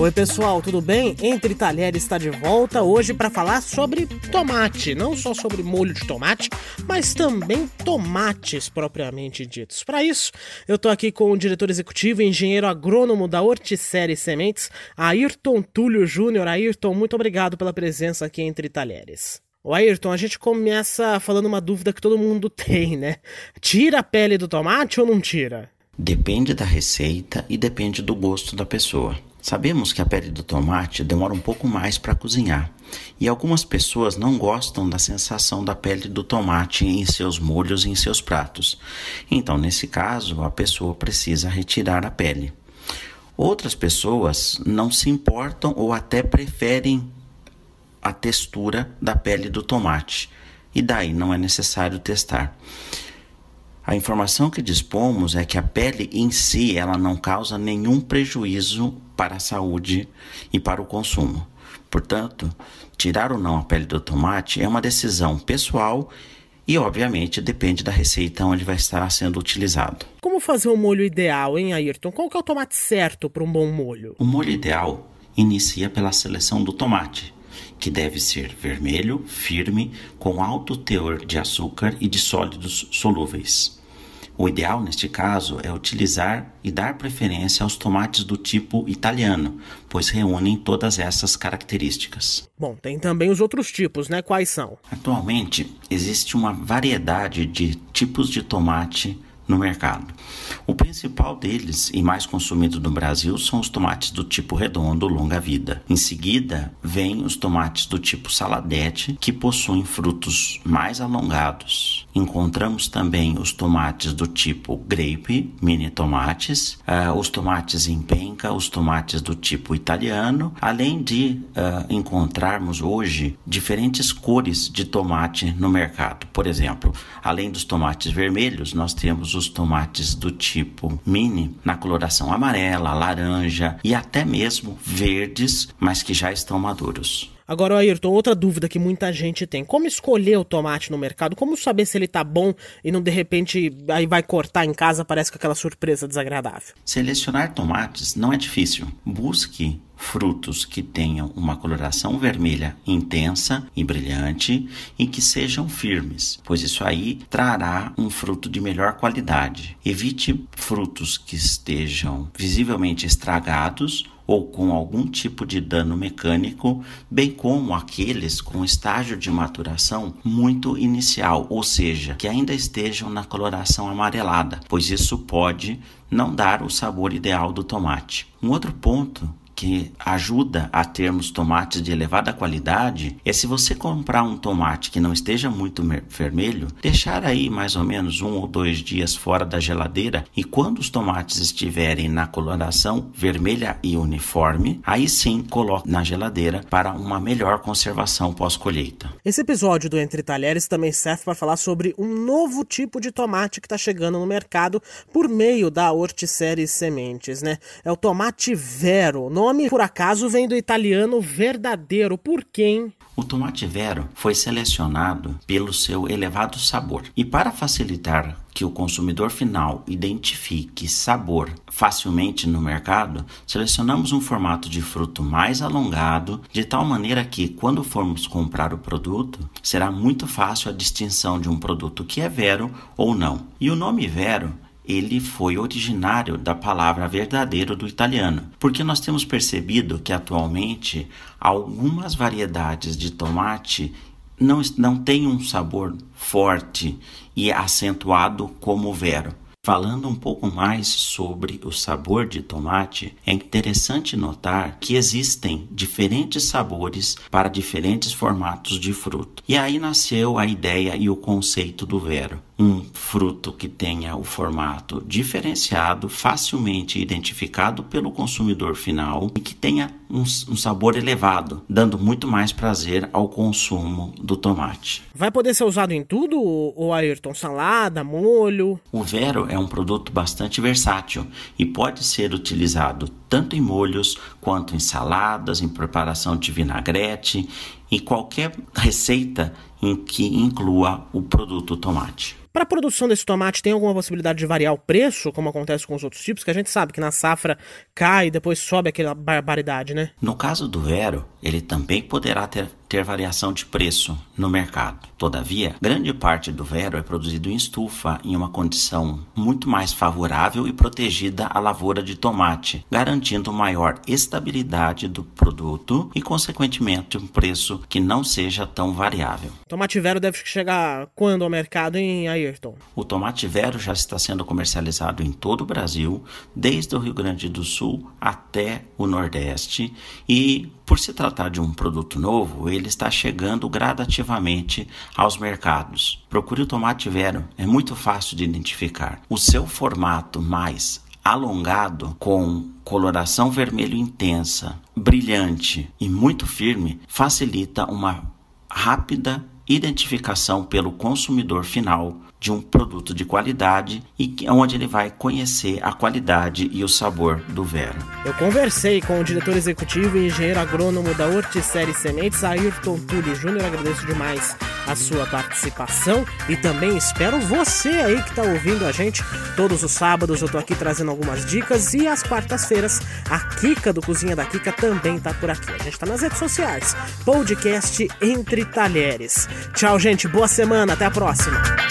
Oi, pessoal, tudo bem? Entre Talheres está de volta hoje para falar sobre tomate, não só sobre molho de tomate, mas também tomates propriamente ditos. Para isso, eu estou aqui com o diretor executivo e engenheiro agrônomo da Horticere Sementes, Ayrton Túlio Júnior. Ayrton, muito obrigado pela presença aqui entre Talheres. O Ayrton, a gente começa falando uma dúvida que todo mundo tem, né? Tira a pele do tomate ou não tira? Depende da receita e depende do gosto da pessoa. Sabemos que a pele do tomate demora um pouco mais para cozinhar e algumas pessoas não gostam da sensação da pele do tomate em seus molhos e em seus pratos. Então, nesse caso, a pessoa precisa retirar a pele. Outras pessoas não se importam ou até preferem a textura da pele do tomate e daí não é necessário testar. A informação que dispomos é que a pele em si ela não causa nenhum prejuízo para a saúde e para o consumo. Portanto, tirar ou não a pele do tomate é uma decisão pessoal e, obviamente, depende da receita onde vai estar sendo utilizado. Como fazer o um molho ideal, hein, Ayrton? Qual que é o tomate certo para um bom molho? O molho ideal inicia pela seleção do tomate, que deve ser vermelho, firme, com alto teor de açúcar e de sólidos solúveis. O ideal neste caso é utilizar e dar preferência aos tomates do tipo italiano, pois reúnem todas essas características. Bom, tem também os outros tipos, né? Quais são? Atualmente existe uma variedade de tipos de tomate no mercado. O principal deles e mais consumido no Brasil são os tomates do tipo redondo longa vida. Em seguida, vem os tomates do tipo saladete, que possuem frutos mais alongados. Encontramos também os tomates do tipo grape, mini tomates, uh, os tomates em penca, os tomates do tipo italiano, além de uh, encontrarmos hoje diferentes cores de tomate no mercado. Por exemplo, além dos tomates vermelhos, nós temos os tomates do tipo mini na coloração amarela, laranja e até mesmo verdes, mas que já estão maduros. Agora, Ayrton, outra dúvida que muita gente tem: como escolher o tomate no mercado? Como saber se ele tá bom e não de repente aí vai cortar em casa, parece com aquela surpresa desagradável? Selecionar tomates não é difícil. Busque frutos que tenham uma coloração vermelha intensa e brilhante e que sejam firmes, pois isso aí trará um fruto de melhor qualidade. Evite frutos que estejam visivelmente estragados ou com algum tipo de dano mecânico, bem como aqueles com estágio de maturação muito inicial, ou seja, que ainda estejam na coloração amarelada, pois isso pode não dar o sabor ideal do tomate. Um outro ponto que ajuda a termos tomates de elevada qualidade é se você comprar um tomate que não esteja muito vermelho, deixar aí mais ou menos um ou dois dias fora da geladeira e quando os tomates estiverem na coloração vermelha e uniforme, aí sim coloque na geladeira para uma melhor conservação pós-colheita. Esse episódio do Entre Talheres também serve para falar sobre um novo tipo de tomate que está chegando no mercado por meio da Horticere Sementes, né? É o tomate Vero, nome nome, por acaso, vem do italiano verdadeiro. Por quem? O tomate vero foi selecionado pelo seu elevado sabor. E para facilitar que o consumidor final identifique sabor facilmente no mercado, selecionamos um formato de fruto mais alongado, de tal maneira que, quando formos comprar o produto, será muito fácil a distinção de um produto que é vero ou não. E o nome vero ele foi originário da palavra verdadeiro do italiano, porque nós temos percebido que atualmente algumas variedades de tomate não, não têm um sabor forte e acentuado como o vero. Falando um pouco mais sobre o sabor de tomate, é interessante notar que existem diferentes sabores para diferentes formatos de fruto. E aí nasceu a ideia e o conceito do vero um fruto que tenha o formato diferenciado, facilmente identificado pelo consumidor final e que tenha um, um, sabor elevado, dando muito mais prazer ao consumo do tomate. Vai poder ser usado em tudo, o Ayrton? Salada, molho? O Vero é um produto bastante versátil e pode ser utilizado tanto em molhos quanto em saladas, em preparação de vinagrete e qualquer receita em que inclua o produto tomate. Para a produção desse tomate, tem alguma possibilidade de variar o preço, como acontece com os outros tipos? Que a gente sabe que na safra cai e depois sobe aquela barbaridade, né? No caso do Vero, ele também poderá ter ter variação de preço no mercado. Todavia, grande parte do vero é produzido em estufa em uma condição muito mais favorável e protegida à lavoura de tomate, garantindo maior estabilidade do produto e, consequentemente, um preço que não seja tão variável. Tomate vero deve chegar quando ao mercado em Ayrton? O tomate vero já está sendo comercializado em todo o Brasil, desde o Rio Grande do Sul até o Nordeste, e por se tratar de um produto novo, ele está chegando gradativamente aos mercados. Procure o tomate vero, é muito fácil de identificar. O seu formato mais alongado com coloração vermelho intensa, brilhante e muito firme facilita uma rápida identificação pelo consumidor final de um produto de qualidade e onde ele vai conhecer a qualidade e o sabor do vero. Eu conversei com o diretor executivo e engenheiro agrônomo da Horticere Sementes, Ayrton Túlio Júnior. Agradeço demais a sua participação e também espero você aí que está ouvindo a gente. Todos os sábados eu tô aqui trazendo algumas dicas e às quartas-feiras a Kika do Cozinha da Kika também tá por aqui. A gente está nas redes sociais. Podcast Entre Talheres. Tchau, gente. Boa semana. Até a próxima.